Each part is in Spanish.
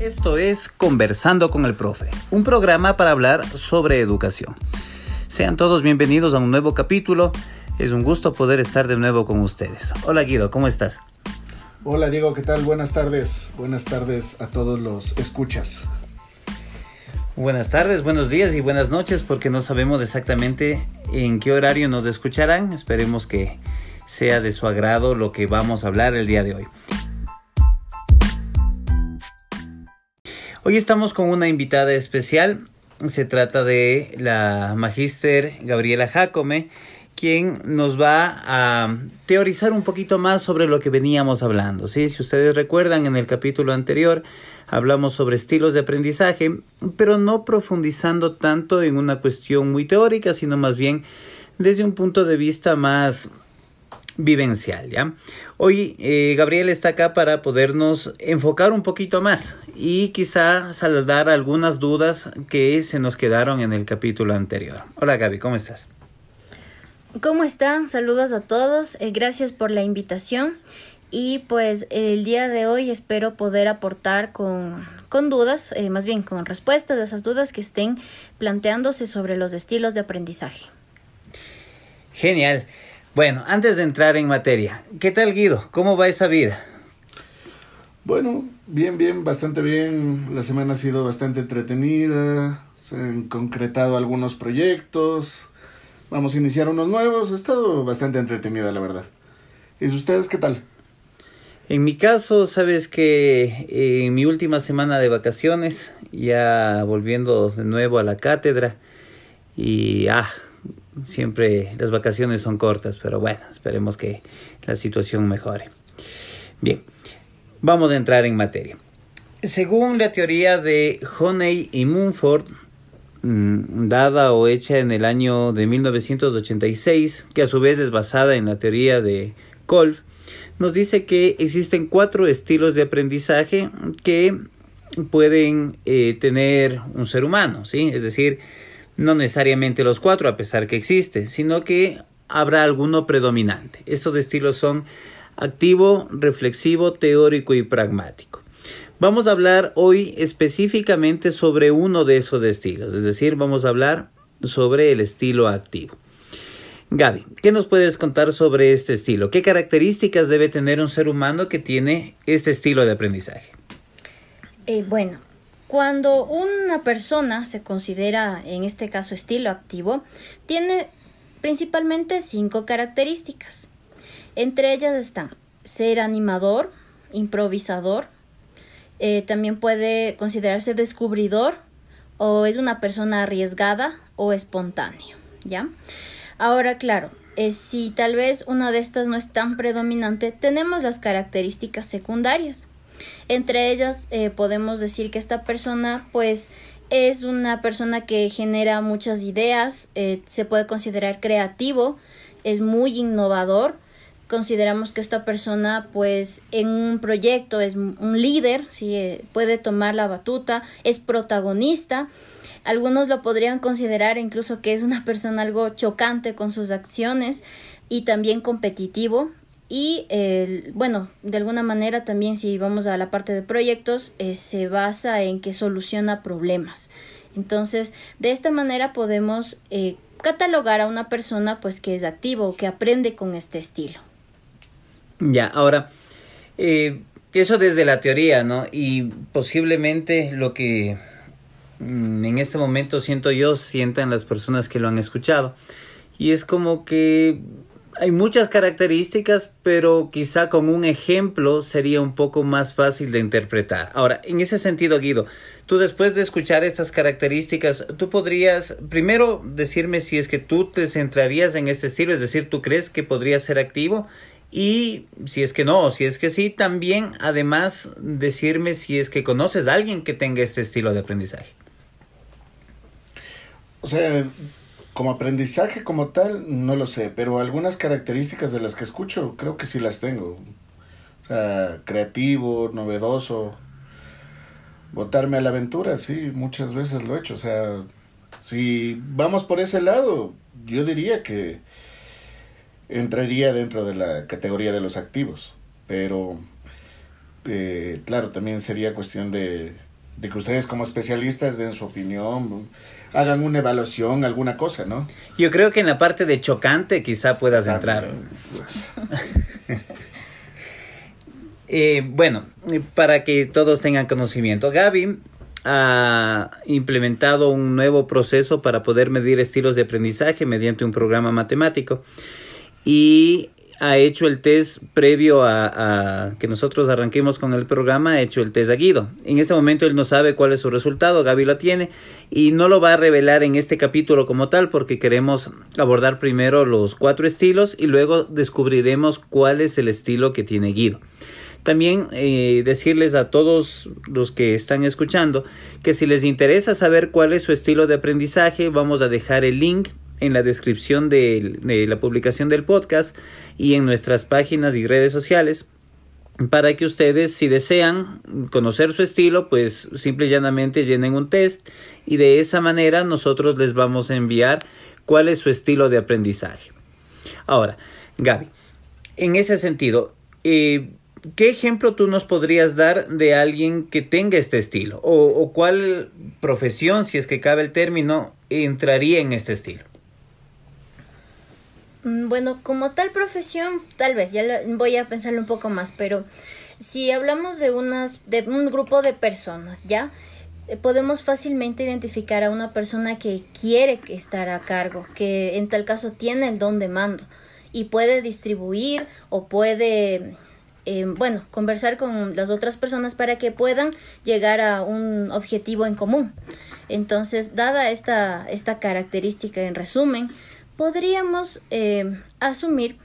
Esto es Conversando con el Profe, un programa para hablar sobre educación. Sean todos bienvenidos a un nuevo capítulo. Es un gusto poder estar de nuevo con ustedes. Hola Guido, ¿cómo estás? Hola Diego, ¿qué tal? Buenas tardes. Buenas tardes a todos los escuchas. Buenas tardes, buenos días y buenas noches porque no sabemos exactamente en qué horario nos escucharán. Esperemos que sea de su agrado lo que vamos a hablar el día de hoy. Hoy estamos con una invitada especial. Se trata de la magíster Gabriela Jacome, quien nos va a teorizar un poquito más sobre lo que veníamos hablando. ¿sí? Si ustedes recuerdan, en el capítulo anterior hablamos sobre estilos de aprendizaje, pero no profundizando tanto en una cuestión muy teórica, sino más bien desde un punto de vista más vivencial, ¿ya? Hoy eh, Gabriel está acá para podernos enfocar un poquito más y quizá saldar algunas dudas que se nos quedaron en el capítulo anterior. Hola Gaby, ¿cómo estás? ¿Cómo están? Saludos a todos, eh, gracias por la invitación y pues el día de hoy espero poder aportar con, con dudas, eh, más bien con respuestas de esas dudas que estén planteándose sobre los estilos de aprendizaje. Genial. Bueno, antes de entrar en materia, ¿qué tal Guido? ¿Cómo va esa vida? Bueno, bien, bien, bastante bien. La semana ha sido bastante entretenida. Se han concretado algunos proyectos. Vamos a iniciar unos nuevos. Ha estado bastante entretenida, la verdad. ¿Y ustedes qué tal? En mi caso, sabes que eh, en mi última semana de vacaciones, ya volviendo de nuevo a la cátedra, y ah, Siempre las vacaciones son cortas, pero bueno, esperemos que la situación mejore. Bien, vamos a entrar en materia. Según la teoría de Honey y Mumford, mm, dada o hecha en el año de 1986, que a su vez es basada en la teoría de Kolb, nos dice que existen cuatro estilos de aprendizaje que pueden eh, tener un ser humano, ¿sí? Es decir, no necesariamente los cuatro, a pesar que existe, sino que habrá alguno predominante. Estos estilos son activo, reflexivo, teórico y pragmático. Vamos a hablar hoy específicamente sobre uno de esos estilos, es decir, vamos a hablar sobre el estilo activo. Gaby, ¿qué nos puedes contar sobre este estilo? ¿Qué características debe tener un ser humano que tiene este estilo de aprendizaje? Eh, bueno, cuando una persona se considera, en este caso, estilo activo, tiene principalmente cinco características. Entre ellas están ser animador, improvisador, eh, también puede considerarse descubridor o es una persona arriesgada o espontánea, ¿ya? Ahora, claro, eh, si tal vez una de estas no es tan predominante, tenemos las características secundarias. Entre ellas eh, podemos decir que esta persona pues es una persona que genera muchas ideas, eh, se puede considerar creativo, es muy innovador. Consideramos que esta persona pues en un proyecto es un líder, ¿sí? Eh, puede tomar la batuta, es protagonista. Algunos lo podrían considerar incluso que es una persona algo chocante con sus acciones y también competitivo, y bueno, de alguna manera también si vamos a la parte de proyectos, eh, se basa en que soluciona problemas. Entonces, de esta manera podemos eh, catalogar a una persona pues que es activo que aprende con este estilo. Ya, ahora, eh, eso desde la teoría, ¿no? Y posiblemente lo que mm, en este momento siento yo, sientan las personas que lo han escuchado. Y es como que hay muchas características, pero quizá con un ejemplo sería un poco más fácil de interpretar. Ahora, en ese sentido, Guido, tú después de escuchar estas características, tú podrías primero decirme si es que tú te centrarías en este estilo, es decir, tú crees que podría ser activo y si es que no, si es que sí, también además decirme si es que conoces a alguien que tenga este estilo de aprendizaje. O sea, como aprendizaje como tal, no lo sé, pero algunas características de las que escucho creo que sí las tengo. O sea, creativo, novedoso, botarme a la aventura, sí, muchas veces lo he hecho. O sea, si vamos por ese lado, yo diría que entraría dentro de la categoría de los activos, pero eh, claro, también sería cuestión de de que ustedes como especialistas den su opinión, hagan una evaluación, alguna cosa, ¿no? Yo creo que en la parte de chocante quizá puedas entrar. eh, bueno, para que todos tengan conocimiento, Gaby ha implementado un nuevo proceso para poder medir estilos de aprendizaje mediante un programa matemático y ha hecho el test previo a, que nosotros arranquemos con el programa, ha hecho el test a Guido. En este momento él no sabe cuál es su resultado, Gaby lo tiene y no lo va a revelar en este capítulo como tal porque queremos abordar primero los cuatro estilos y luego descubriremos cuál es el estilo que tiene Guido. También eh, decirles a todos los que están escuchando que si les interesa saber cuál es su estilo de aprendizaje, vamos a dejar el link en la descripción de, la publicación del podcast y en nuestras páginas y redes sociales para que ustedes si desean conocer su estilo pues simple y llanamente llenen un test y de esa manera nosotros les vamos a enviar cuál es su estilo de aprendizaje. Ahora, Gaby, en ese sentido, eh, ¿qué ejemplo tú nos podrías dar de alguien que tenga este estilo? O, ¿O cuál profesión, si es que cabe el término, entraría en este estilo? Mm, bueno, como tal profesión, tal vez, ya voy a pensarlo un poco más, pero si hablamos de, unas, de un grupo de personas, ¿ya? Eh, podemos fácilmente identificar a una persona que quiere estar a cargo, que en tal caso tiene el don de mando y puede distribuir o puede, eh, bueno, conversar con las otras personas para que puedan llegar a un objetivo en común. Entonces, dada esta, esta característica en resumen, podríamos eh, asumir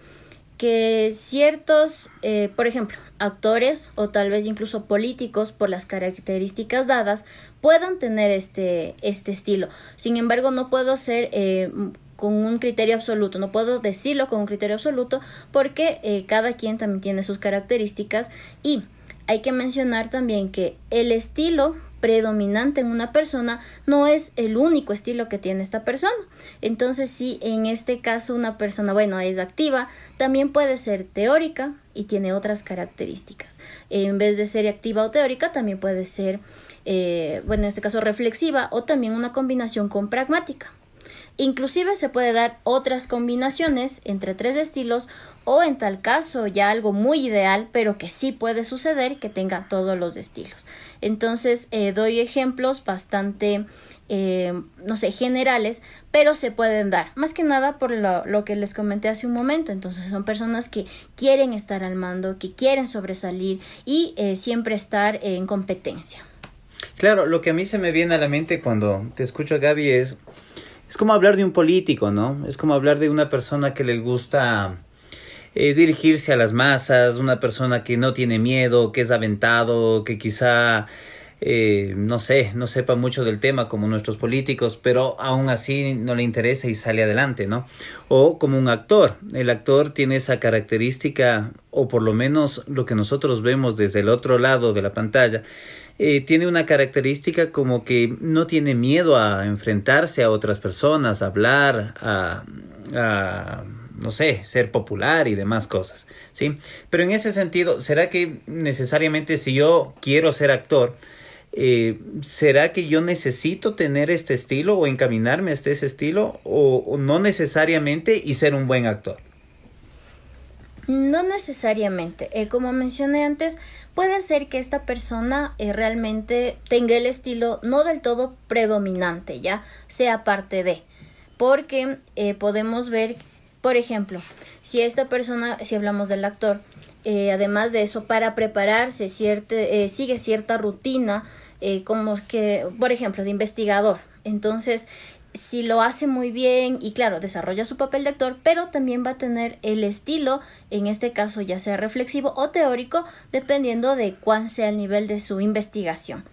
que ciertos, eh, por ejemplo, actores o tal vez incluso políticos por las características dadas puedan tener este, este estilo. Sin embargo, no puedo ser eh, con un criterio absoluto, no puedo decirlo con un criterio absoluto porque cada quien también tiene sus características y hay que mencionar también que el estilo predominante en una persona no es el único estilo que tiene esta persona. Entonces, si en este caso una persona, bueno, es activa, también puede ser teórica y tiene otras características. En vez de ser activa o teórica, también puede ser, eh, bueno, en este caso reflexiva o también una combinación con pragmática. Inclusive se puede dar otras combinaciones entre tres estilos o en tal caso ya algo muy ideal pero que sí puede suceder que tenga todos los estilos. Entonces eh, doy ejemplos bastante eh, no sé, generales, pero se pueden dar, más que nada por lo, lo, que les comenté hace un momento. Entonces son personas que quieren estar al mando, que quieren sobresalir y eh, siempre estar en competencia. Claro, lo que a mí se me viene a la mente cuando te escucho, Gaby, es es como hablar de un político, ¿no? Es como hablar de una persona que le gusta eh, dirigirse a las masas, una persona que no tiene miedo, que es aventado, que quizá, eh, no sé, no sepa mucho del tema como nuestros políticos, pero aún así no le interesa y sale adelante, ¿no? O como un actor. El actor tiene esa característica, o por lo menos lo que nosotros vemos desde el otro lado de la pantalla, eh, tiene una característica como que no tiene miedo a enfrentarse a otras personas, a hablar, a, no sé, ser popular y demás cosas, ¿sí? Pero en ese sentido, ¿será que necesariamente si yo quiero ser actor, eh, ¿será que yo necesito tener este estilo o encaminarme a este, ese estilo o no necesariamente y ser un buen actor? No necesariamente. Eh, como mencioné antes, puede ser que esta persona eh, realmente tenga el estilo no del todo predominante, ya sea parte de. Porque eh, podemos ver, por ejemplo, si esta persona, si hablamos del actor, además de eso, para prepararse, cierta, sigue cierta rutina, como que, por ejemplo, de investigador. Entonces, si lo hace muy bien y claro, desarrolla su papel de actor, pero también va a tener el estilo, en este caso ya sea reflexivo o teórico, dependiendo de cuál sea el nivel de su investigación.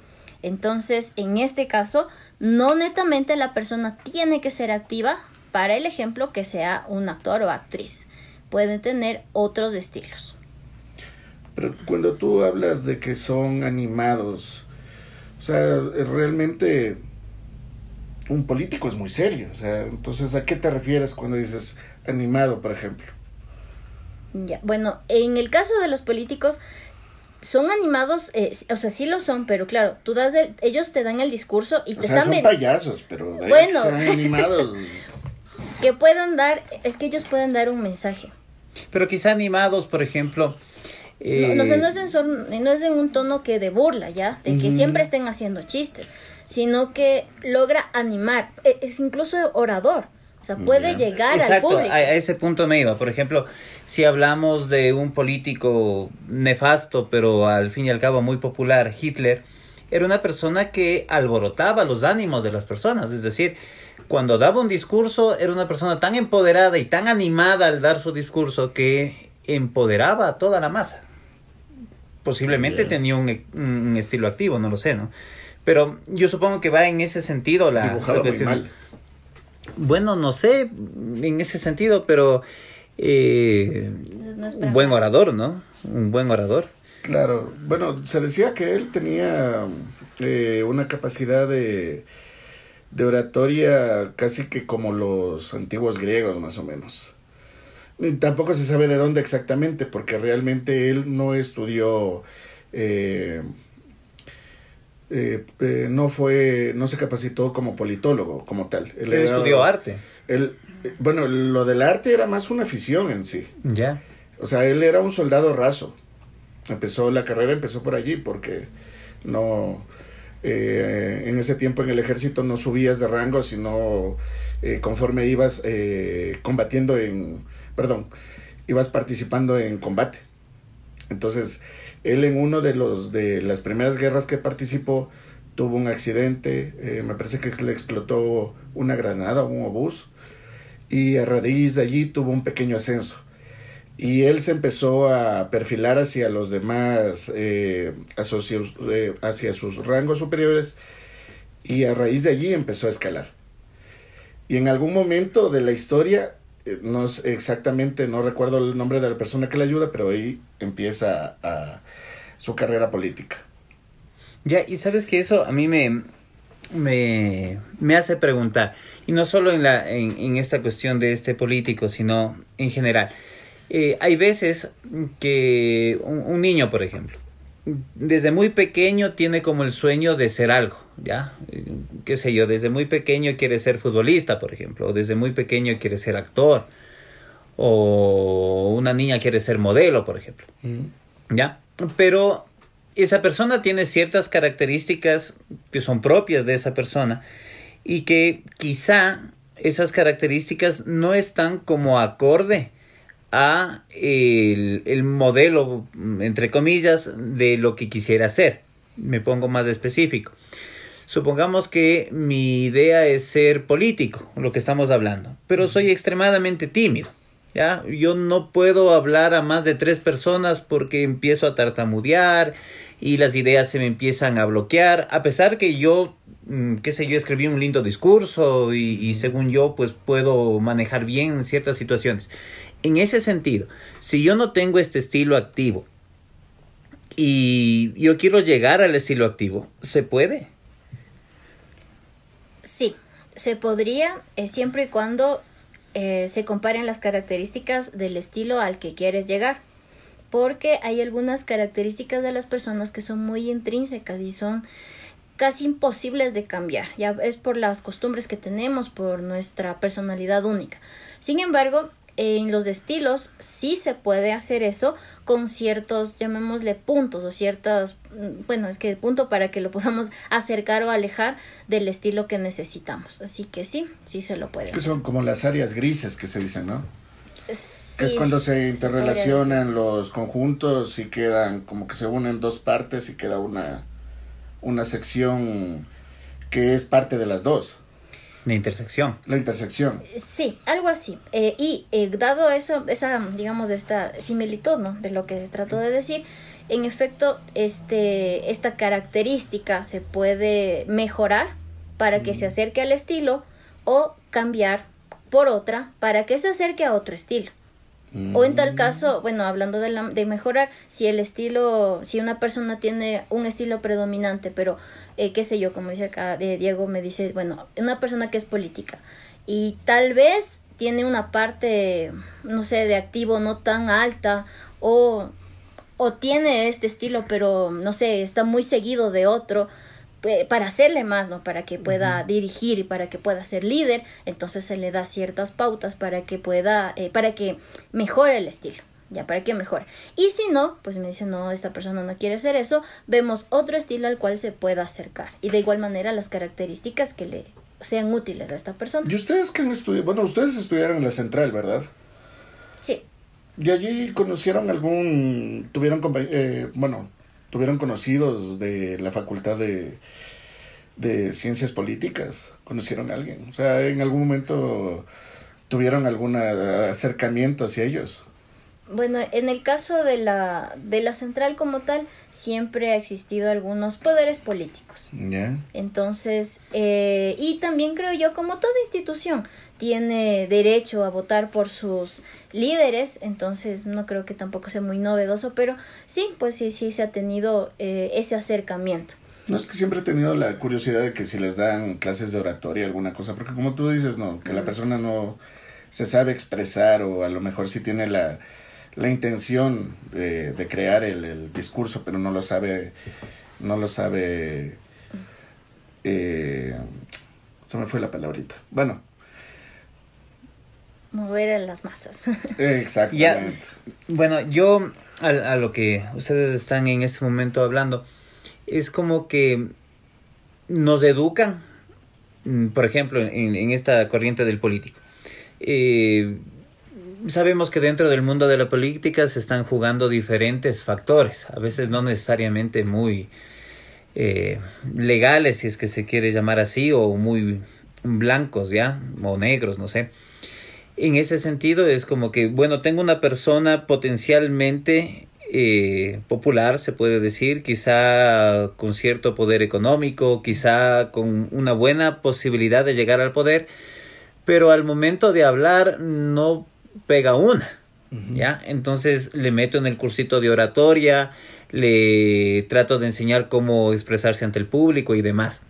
Entonces, en este caso, no netamente la persona tiene que ser activa para el ejemplo que sea un actor o actriz. Puede tener otros estilos. Pero cuando tú hablas de que son animados, o sea, realmente un político es muy serio. O sea, entonces, ¿a qué te refieres cuando dices animado, por ejemplo? Ya, bueno, en el caso de los políticos, son animados, eh, o sea, sí lo son, pero claro, tú das ellos te dan el discurso y te sea, están son payasos, pero bueno, que son animados. que puedan dar, es que ellos pueden dar un mensaje. Pero quizá animados, por ejemplo, no, no, no, es en no es en un tono que de burla, ¿ya? De que siempre estén haciendo chistes, sino que logra animar, e, es incluso orador. O sea, puede llegar al público. A, a ese punto me iba. Por ejemplo, si hablamos de un político nefasto, pero al fin y al cabo muy popular, Hitler, era una persona que alborotaba los ánimos de las personas. Es decir, cuando daba un discurso, era una persona tan empoderada y tan animada al dar su discurso que empoderaba a toda la masa posiblemente tenía un, un, estilo activo, no lo sé, ¿no? Pero yo supongo que va en ese sentido la, Dibujado muy mal. Bueno, no sé en ese sentido, pero eh, no un buen orador, ¿no? Un buen orador. Claro, bueno, se decía que él tenía eh, una capacidad de, de oratoria casi que como los antiguos griegos, más o menos. Tampoco se sabe de dónde exactamente, porque realmente él no estudió, eh, eh, eh, no fue, no se capacitó como politólogo, como tal. Él, estudió arte. Él, bueno, lo del arte era más una afición en sí. Ya. O sea, él era un soldado raso. Empezó la carrera, empezó por allí, porque no, en ese tiempo en el ejército no subías de rango, sino conforme ibas combatiendo en perdón, ibas participando en combate. Entonces, él en uno de los de las primeras guerras que participó tuvo un accidente, eh, me parece que le explotó una granada, un obús, y a raíz de allí tuvo un pequeño ascenso. Y él se empezó a perfilar hacia los demás, eh, eh, hacia sus rangos superiores, y a raíz de allí empezó a escalar. Y en algún momento de la historia no es exactamente, no recuerdo el nombre de la persona que le ayuda, pero ahí empieza a, su carrera política. Ya, y sabes que eso a mí me, me, me hace preguntar, y no solo en, la, en, en esta cuestión de este político, sino en general. Eh, hay veces que un, niño, por ejemplo, desde muy pequeño tiene como el sueño de ser algo, ¿ya? Qué sé yo, desde muy pequeño quiere ser futbolista, por ejemplo, o desde muy pequeño quiere ser actor, o una niña quiere ser modelo, por ejemplo, ¿ya? Pero esa persona tiene ciertas características que son propias de esa persona y que quizá esas características no están como acorde a el, el, modelo, entre comillas, de lo que quisiera hacer. Me pongo más específico. Supongamos que mi idea es ser político, lo que estamos hablando, pero soy extremadamente tímido. ¿ya? Yo no puedo hablar a más de tres personas porque empiezo a tartamudear y las ideas se me empiezan a bloquear, a pesar que yo, mm, qué sé yo, escribí un lindo discurso y, y según yo, pues puedo manejar bien ciertas situaciones. En ese sentido, si yo no tengo este estilo activo y yo quiero llegar al estilo activo, ¿se puede? Sí, se podría eh, siempre y cuando eh, se comparen las características del estilo al que quieres llegar. Porque hay algunas características de las personas que son muy intrínsecas y son casi imposibles de cambiar. Ya es por las costumbres que tenemos, por nuestra personalidad única. Sin embargo, en los estilos sí se puede hacer eso con ciertos, llamémosle puntos o ciertas, mm, bueno, es que punto para que lo podamos acercar o alejar del estilo que necesitamos. Así que sí, sí se lo puede. Que son como las áreas grises que se dicen, ¿no? Sí, es cuando se interrelacionan los conjuntos y quedan como que se unen dos partes y queda una, una sección que es parte de las dos. La intersección. La intersección. Sí, algo así. Eh, y eh, dado eso, esa, digamos, esta similitud, ¿no? De lo que trato de decir, en efecto, este, esta característica se puede mejorar para que se acerque al estilo o cambiar por otra para que se acerque a otro estilo. O en tal mm. caso, bueno, hablando de, la, de mejorar, si el estilo, si una persona tiene un estilo predominante, pero eh, qué sé yo, como dice acá de Diego, me dice, bueno, una persona que es política y tal vez tiene una parte, no sé, de activo no tan alta o o tiene este estilo, pero no sé, está muy seguido de otro para hacerle más, ¿no? Para que pueda dirigir y para que pueda ser líder, entonces se le da ciertas pautas para que pueda, eh, para que mejore el estilo, ya, para que mejore. Y si no, pues me dice, no, esta persona no quiere hacer eso, vemos otro estilo al cual se pueda acercar. Y de igual manera las características que le sean útiles a esta persona. ¿Y ustedes que han estudiado? Bueno, ustedes estudiaron en la central, ¿verdad? Sí. ¿Y allí conocieron algún, tuvieron, eh, bueno, tuvieron conocidos de la facultad de, de ciencias políticas? ¿Conocieron a alguien? O sea, en algún momento tuvieron algún acercamiento hacia ellos. Bueno, en el caso de la, de la central como tal, siempre ha existido algunos poderes políticos. Entonces, eh, y también creo yo, como toda institución, tiene derecho a votar por sus líderes, entonces no creo que tampoco sea muy novedoso, pero sí, pues sí, sí se ha tenido eh, ese acercamiento. No es que siempre he tenido la curiosidad de que si les dan clases de oratoria, alguna cosa, porque como tú dices, no, que la persona no se sabe expresar o a lo mejor sí tiene la, la intención de, de crear el, el, discurso, pero no lo sabe, no lo sabe, eh, se me fue la palabrita. Bueno, mover a las masas. Exactamente. bueno, yo a, lo que ustedes están en este momento hablando, es como que nos educan, mm, por ejemplo, en, en esta corriente del político. Eh, sabemos que dentro del mundo de la política se están jugando diferentes factores, a veces no necesariamente muy eh, legales, si es que se quiere llamar así, o muy blancos, ¿ya? O negros, no sé en ese sentido es como que, bueno, tengo una persona potencialmente eh, popular, se puede decir, quizá con cierto poder económico, quizá con una buena posibilidad de llegar al poder, pero al momento de hablar no pega una, ¿ya? Entonces le meto en el cursito de oratoria, le trato de enseñar cómo expresarse ante el público y demás.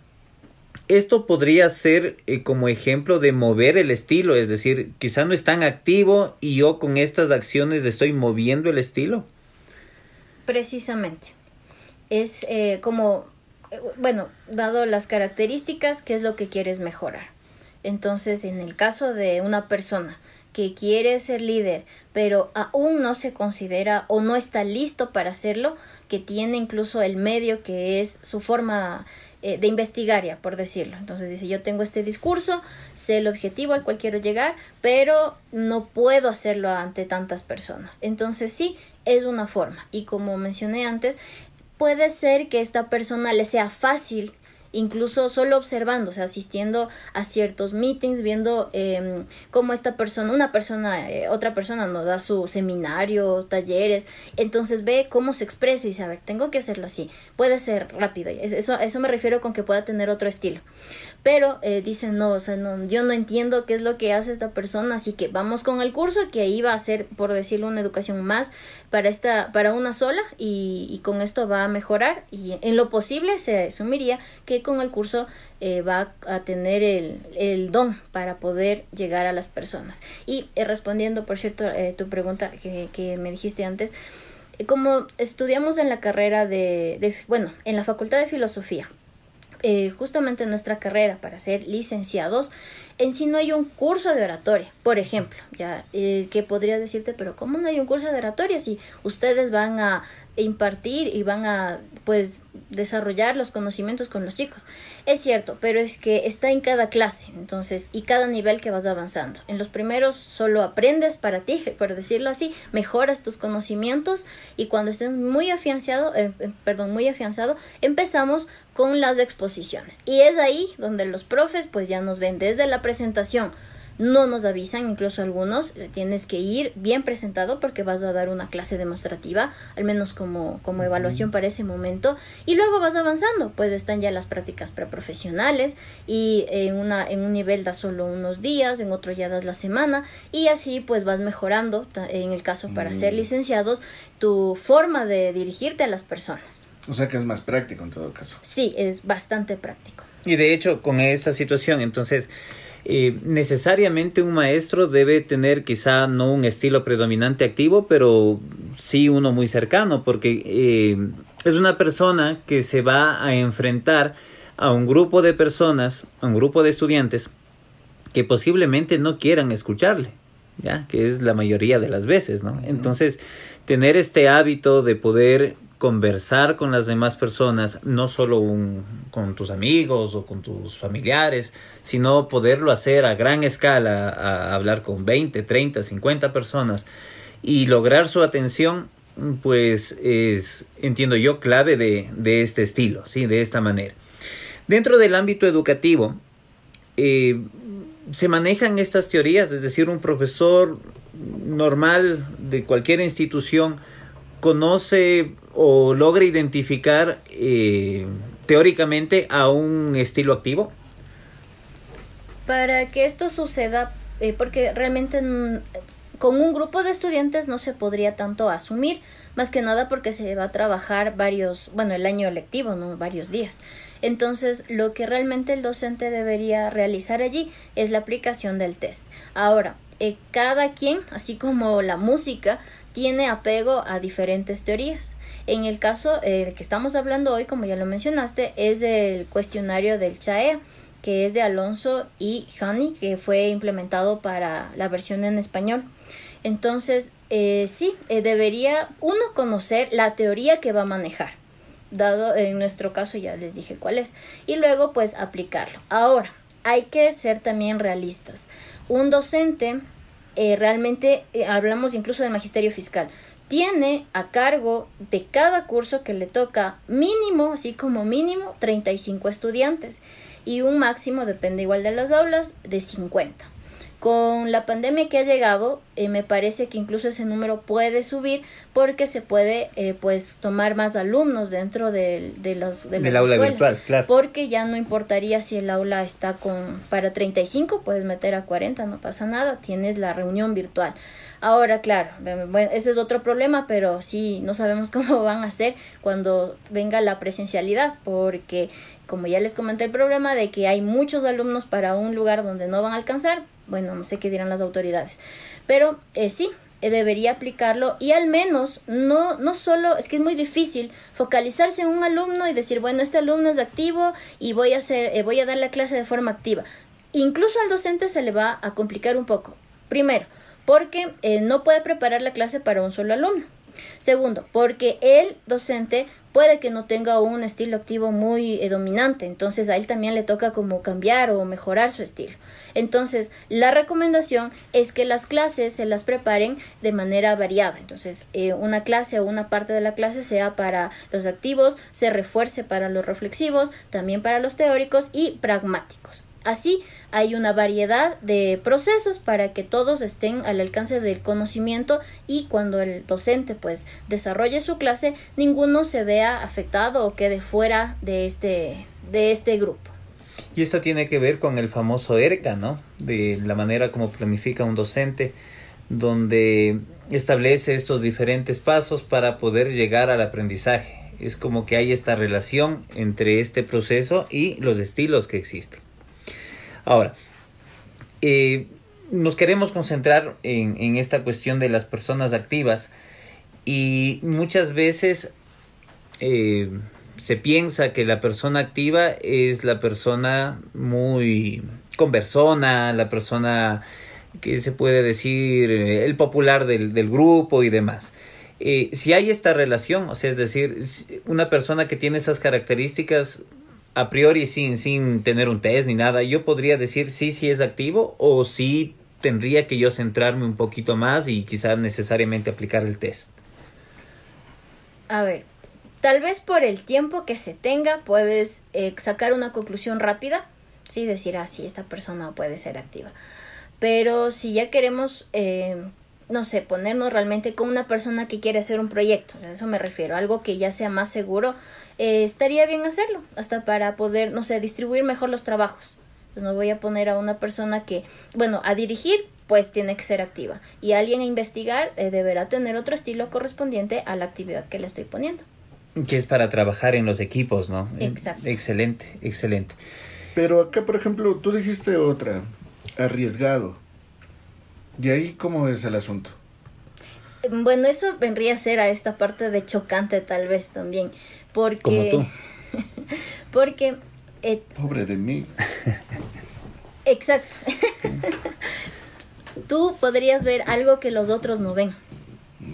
Esto podría ser eh, como ejemplo de mover el estilo, es decir, quizá no es tan activo y yo con estas acciones estoy moviendo el estilo. Precisamente. Es eh, como, eh, bueno, dado las características, ¿qué es lo que quieres mejorar? Entonces, en el caso de una persona que quiere ser líder, pero aún no se considera o no está listo para hacerlo, que tiene incluso el medio que es su forma eh, de investigar ya, por decirlo. Entonces dice, yo tengo este discurso, sé el objetivo al cual quiero llegar, pero no puedo hacerlo ante tantas personas. Entonces sí, es una forma. Y como mencioné antes, puede ser que esta persona le sea fácil incluso solo observando, o sea, asistiendo a ciertos meetings, viendo eh, cómo esta persona, una persona, eh, otra persona nos da su seminario, talleres, entonces ve cómo se expresa y dice, a ver, tengo que hacerlo así, puede ser rápido, eso, eso me refiero con que pueda tener otro estilo pero eh, dicen no, o sea, no, yo no entiendo qué es lo que hace esta persona, así que vamos con el curso que iba a ser, por decirlo, una educación más para esta, para una sola y, con esto va a mejorar y en lo posible se asumiría que con el curso eh, va a tener el, don para poder llegar a las personas. Y eh, respondiendo, por cierto, eh, tu pregunta que, que me dijiste antes, eh, como estudiamos en la carrera de, bueno, en la Facultad de Filosofía, eh, justamente nuestra carrera para ser licenciados, en sí no hay un curso de oratoria, por ejemplo, ya eh, que podría decirte, pero ¿cómo no hay un curso de oratoria si ustedes van a impartir y van a pues desarrollar los conocimientos con los chicos. Es cierto, pero es que está en cada clase, entonces, y cada nivel que vas avanzando. En los primeros solo aprendes para ti, por decirlo así, mejoras tus conocimientos y cuando estés muy afianzado, eh, eh, perdón, muy afianzado, empezamos con las exposiciones. Y es ahí donde los profes pues ya nos ven desde la presentación no nos avisan, incluso algunos, tienes que ir bien presentado porque vas a dar una clase demostrativa, al menos como, como evaluación para ese momento, y luego vas avanzando, pues están ya las prácticas preprofesionales y en, una, en un nivel das solo unos días, en otro ya das la semana, y así pues vas mejorando, en el caso para ser licenciados, tu forma de dirigirte a las personas. O sea que es más práctico en todo caso. Sí, es bastante práctico. Y de hecho, con esta situación, entonces, eh, necesariamente un maestro debe tener quizá no un estilo predominante activo, pero sí uno muy cercano, porque eh, es una persona que se va a enfrentar a un grupo de personas, a un grupo de estudiantes que posiblemente no quieran escucharle, ¿ya? Que es la mayoría de las veces, ¿no? Entonces, tener este hábito de poder conversar con las demás personas, no solo con tus amigos o con tus familiares, sino poderlo hacer a gran escala, a hablar con 20, 30, 50 personas y lograr su atención, pues es, entiendo yo, clave de, de este estilo, ¿sí? De esta manera. Dentro del ámbito educativo, eh, se manejan estas teorías, es decir, un profesor normal de cualquier institución conoce o logra identificar eh, teóricamente a un estilo activo? Para que esto suceda, eh, porque realmente con un grupo de estudiantes no se podría tanto asumir, más que nada porque se va a trabajar varios, bueno, el año lectivo, ¿no? Varios días. Entonces, lo que realmente el docente debería realizar allí es la aplicación del test. Ahora, eh, cada quien, así como la música, tiene apego a diferentes teorías. En el caso el que estamos hablando hoy, como ya lo mencionaste, es el cuestionario del CHAEA, que es de Alonso y Honey, que fue implementado para la versión en español. Entonces, eh, sí, eh, debería uno conocer la teoría que va a manejar, dado en nuestro caso ya les dije cuál es, y luego pues aplicarlo. Ahora, hay que ser también realistas. Un docente eh, realmente eh, hablamos incluso del magisterio fiscal, tiene a cargo de cada curso que le toca mínimo, así como mínimo, 35 estudiantes y un máximo, depende igual de las aulas, de 50. Con la pandemia que ha llegado, eh, me parece que incluso ese número puede subir porque se puede eh, pues tomar más alumnos dentro de, de los de las aula virtual, claro. Porque ya no importaría si el aula está con para 35, puedes meter a 40, no pasa nada, tienes la reunión virtual. Ahora, claro, ese es otro problema, pero sí, no sabemos cómo van a ser cuando venga la presencialidad, porque como ya les comenté el problema de que hay muchos alumnos para un lugar donde no van a alcanzar, bueno, no sé qué dirán las autoridades. Pero eh, sí, eh, debería aplicarlo y al menos no, no solo, es que es muy difícil focalizarse en un alumno y decir, bueno, este alumno es activo y voy a, hacer, eh, voy a dar la clase de forma activa. Incluso al docente se le va a complicar un poco. Primero, porque no puede preparar la clase para un solo alumno. Segundo, porque el docente puede que no tenga un estilo activo muy eh, dominante, entonces a él también le toca como cambiar o mejorar su estilo. Entonces, la recomendación es que las clases se las preparen de manera variada. Entonces, eh, una clase o una parte de la clase sea para los activos, se refuerce para los reflexivos, también para los teóricos y pragmáticos. Así hay una variedad de procesos para que todos estén al alcance del conocimiento y cuando el docente pues desarrolle su clase ninguno se vea afectado o quede fuera de este de este grupo. Y esto tiene que ver con el famoso ERCA, ¿no? De la manera como planifica un docente, donde establece estos diferentes pasos para poder llegar al aprendizaje. Es como que hay esta relación entre este proceso y los estilos que existen. Ahora, eh, nos queremos concentrar en, esta cuestión de las personas activas y muchas veces eh, se piensa que la persona activa es la persona muy conversona, la persona que se puede decir eh, el popular del, grupo y demás. si hay esta relación, o sea, es decir, una persona que tiene esas características a priori sin, sin tener un test ni nada, yo podría decir sí, sí es activo o sí tendría que yo centrarme un poquito más y quizás necesariamente aplicar el test. A ver, tal vez por el tiempo que se tenga puedes eh, sacar una conclusión rápida, sí, decir, ah, sí, esta persona puede ser activa. Pero si ya queremos eh, no sé, ponernos realmente con una persona que quiere hacer un proyecto, a eso me refiero, algo que ya sea más seguro, eh, estaría bien hacerlo, hasta para poder, no sé, distribuir mejor los trabajos. Pues no voy a poner a una persona que, bueno, a dirigir, pues tiene que ser activa. Y alguien a investigar eh, deberá tener otro estilo correspondiente a la actividad que le estoy poniendo. Que es para trabajar en los equipos, ¿no? Exacto. Excelente, excelente. Pero acá, por ejemplo, tú dijiste otra, arriesgado. ¿Y ahí cómo es el asunto? Bueno, eso vendría a ser a esta parte de chocante tal vez también, porque... Como tú. porque... eh, Pobre de mí. Exacto. tú podrías ver algo que los otros no ven.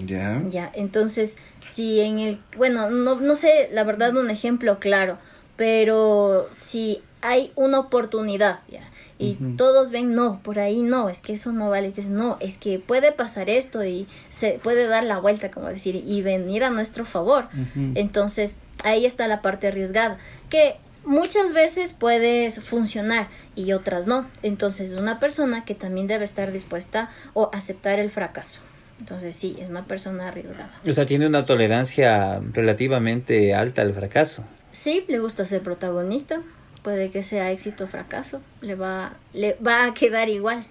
Ya. Ya, entonces, si en el, bueno, no, no sé, la verdad, un ejemplo claro, pero si hay una oportunidad, ya, y todos ven, no, por ahí no, es que eso no vale, entonces no, es que puede pasar esto y se puede dar la vuelta, como decir, y venir a nuestro favor. Entonces, ahí está la parte arriesgada, que muchas veces puede funcionar y otras no. Entonces, es una persona que también debe estar dispuesta o aceptar el fracaso. Entonces sí, es una persona arriesgada. O sea, tiene una tolerancia relativamente alta al fracaso. Sí, le gusta ser protagonista. Puede que sea éxito o fracaso. Le va, le va a quedar igual.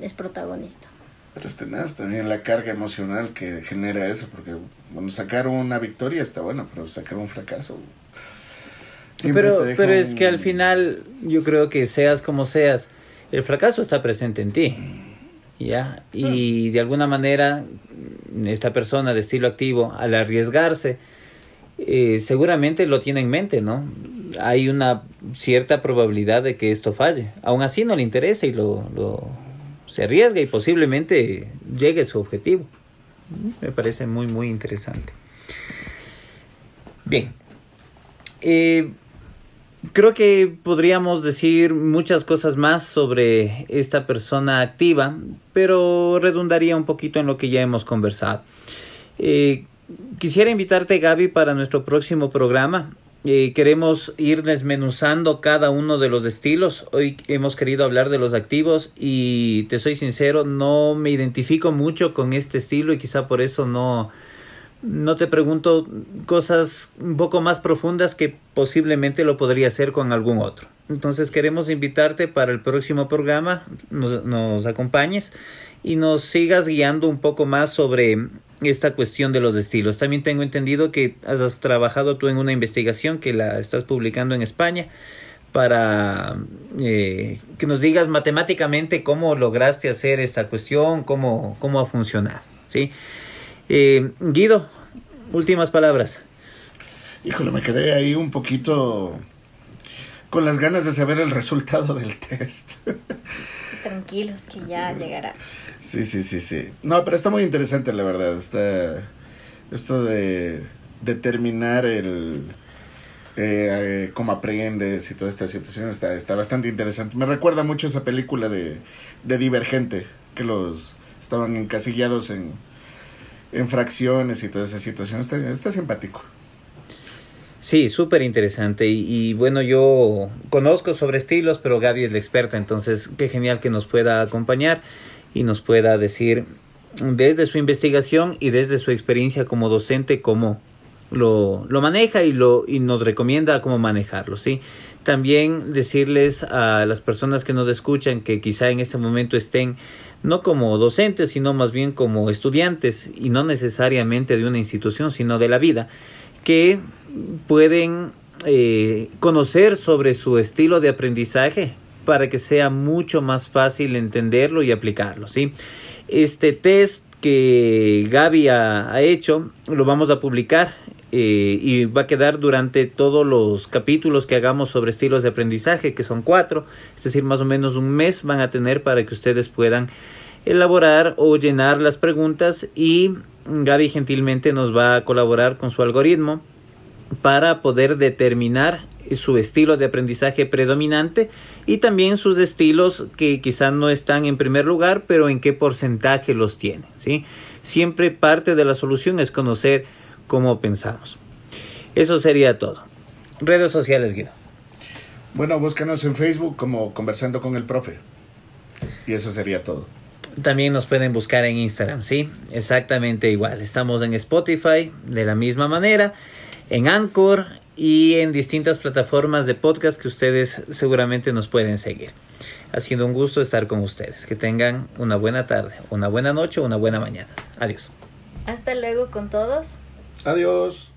Es protagonista. Pero es tenaz también la carga emocional que genera eso, porque bueno, sacar una victoria está bueno, pero sacar un fracaso. Pero, pero es que al final yo creo que seas como seas, el fracaso está presente en ti. ¿ya? Y de alguna manera esta persona de estilo activo, al arriesgarse, eh, seguramente lo tiene en mente, ¿no? Hay una cierta probabilidad de que esto falle. Aún así no le interesa y lo, lo se arriesga y posiblemente llegue a su objetivo. Me parece muy, muy interesante. Bien. Eh, Creo que podríamos decir muchas cosas más sobre esta persona activa, pero redundaría un poquito en lo que ya hemos conversado. Eh, quisiera invitarte, Gaby, para nuestro próximo programa. Queremos ir desmenuzando cada uno de los estilos. Hoy hemos querido hablar de los activos y te soy sincero, no me identifico mucho con este estilo y quizá por eso no, no te pregunto cosas un poco más profundas que posiblemente lo podría hacer con algún otro. Entonces queremos invitarte para el próximo programa, nos, acompañes y nos sigas guiando un poco más sobre esta cuestión de los estilos. También tengo entendido que has trabajado tú en una investigación que la estás publicando en España para eh, que nos digas matemáticamente cómo lograste hacer esta cuestión, cómo, cómo ha funcionado. ¿sí? Eh, Guido, últimas palabras. Híjole, me quedé ahí un poquito con las ganas de saber el resultado del test. Tranquilos, que ya llegará. Sí, sí, sí, sí. No, pero está muy interesante, la verdad. Está esto de determinar el eh, cómo aprendes y toda esta situación está, está bastante interesante. Me recuerda mucho esa película de, de Divergente, que los estaban encasillados en, en fracciones y toda esa situación. Está, está simpático. Sí, súper interesante. Y, y, bueno, yo conozco sobre estilos, pero Gaby es la experta, entonces qué genial que nos pueda acompañar y nos pueda decir desde su investigación y desde su experiencia como docente cómo lo, lo maneja y, lo, y nos recomienda cómo manejarlo, ¿sí? También decirles a las personas que nos escuchan que quizá en este momento estén no como docentes, sino más bien como estudiantes y no necesariamente de una institución, sino de la vida, que pueden eh, conocer sobre su estilo de aprendizaje para que sea mucho más fácil entenderlo y aplicarlo. ¿sí? Este test que Gaby ha, hecho lo vamos a publicar eh, y va a quedar durante todos los capítulos que hagamos sobre estilos de aprendizaje, que son cuatro, es decir, más o menos un mes van a tener para que ustedes puedan elaborar o llenar las preguntas y Gaby gentilmente nos va a colaborar con su algoritmo para poder determinar su estilo de aprendizaje predominante y también sus estilos que quizás no están en primer lugar, pero en qué porcentaje los tiene. ¿sí? Siempre parte de la solución es conocer cómo pensamos. Eso sería todo. Redes sociales, Guido. Bueno, búscanos en Facebook como Conversando con el Profe. Y eso sería todo. También nos pueden buscar en Instagram, sí, exactamente igual. Estamos en Spotify de la misma manera, en Anchor y en distintas plataformas de podcast que ustedes seguramente nos pueden seguir. Ha sido un gusto estar con ustedes. Que tengan una buena tarde, una buena noche, una buena mañana. Adiós. Hasta luego con todos. Adiós.